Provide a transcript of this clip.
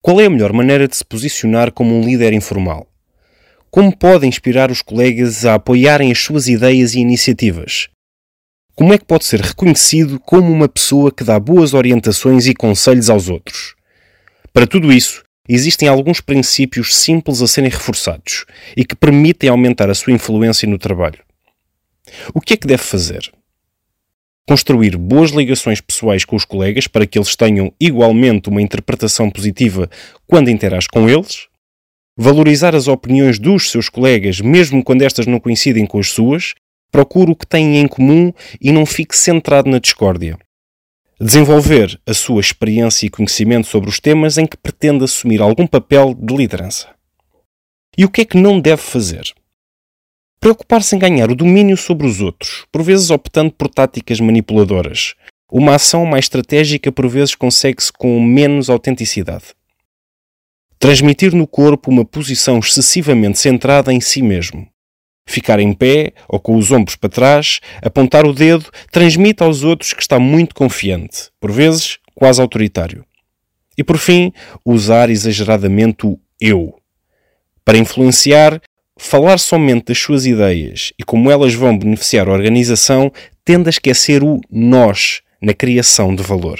Qual é a melhor maneira de se posicionar como um líder informal? Como pode inspirar os colegas a apoiarem as suas ideias e iniciativas? Como é que pode ser reconhecido como uma pessoa que dá boas orientações e conselhos aos outros? Para tudo isso, existem alguns princípios simples a serem reforçados e que permitem aumentar a sua influência no trabalho. O que é que deve fazer? Construir boas ligações pessoais com os colegas para que eles tenham igualmente uma interpretação positiva quando interage com eles. Valorizar as opiniões dos seus colegas, mesmo quando estas não coincidem com as suas. Procure o que têm em comum e não fique centrado na discórdia. Desenvolver a sua experiência e conhecimento sobre os temas em que pretende assumir algum papel de liderança. E o que é que não deve fazer? Preocupar-se em ganhar o domínio sobre os outros, por vezes optando por táticas manipuladoras. Uma ação mais estratégica por vezes consegue-se com menos autenticidade. Transmitir no corpo uma posição excessivamente centrada em si mesmo. Ficar em pé ou com os ombros para trás, apontar o dedo, transmite aos outros que está muito confiante, por vezes quase autoritário. E por fim, usar exageradamente o eu. Para influenciar, falar somente das suas ideias e como elas vão beneficiar a organização tende a esquecer o nós na criação de valor.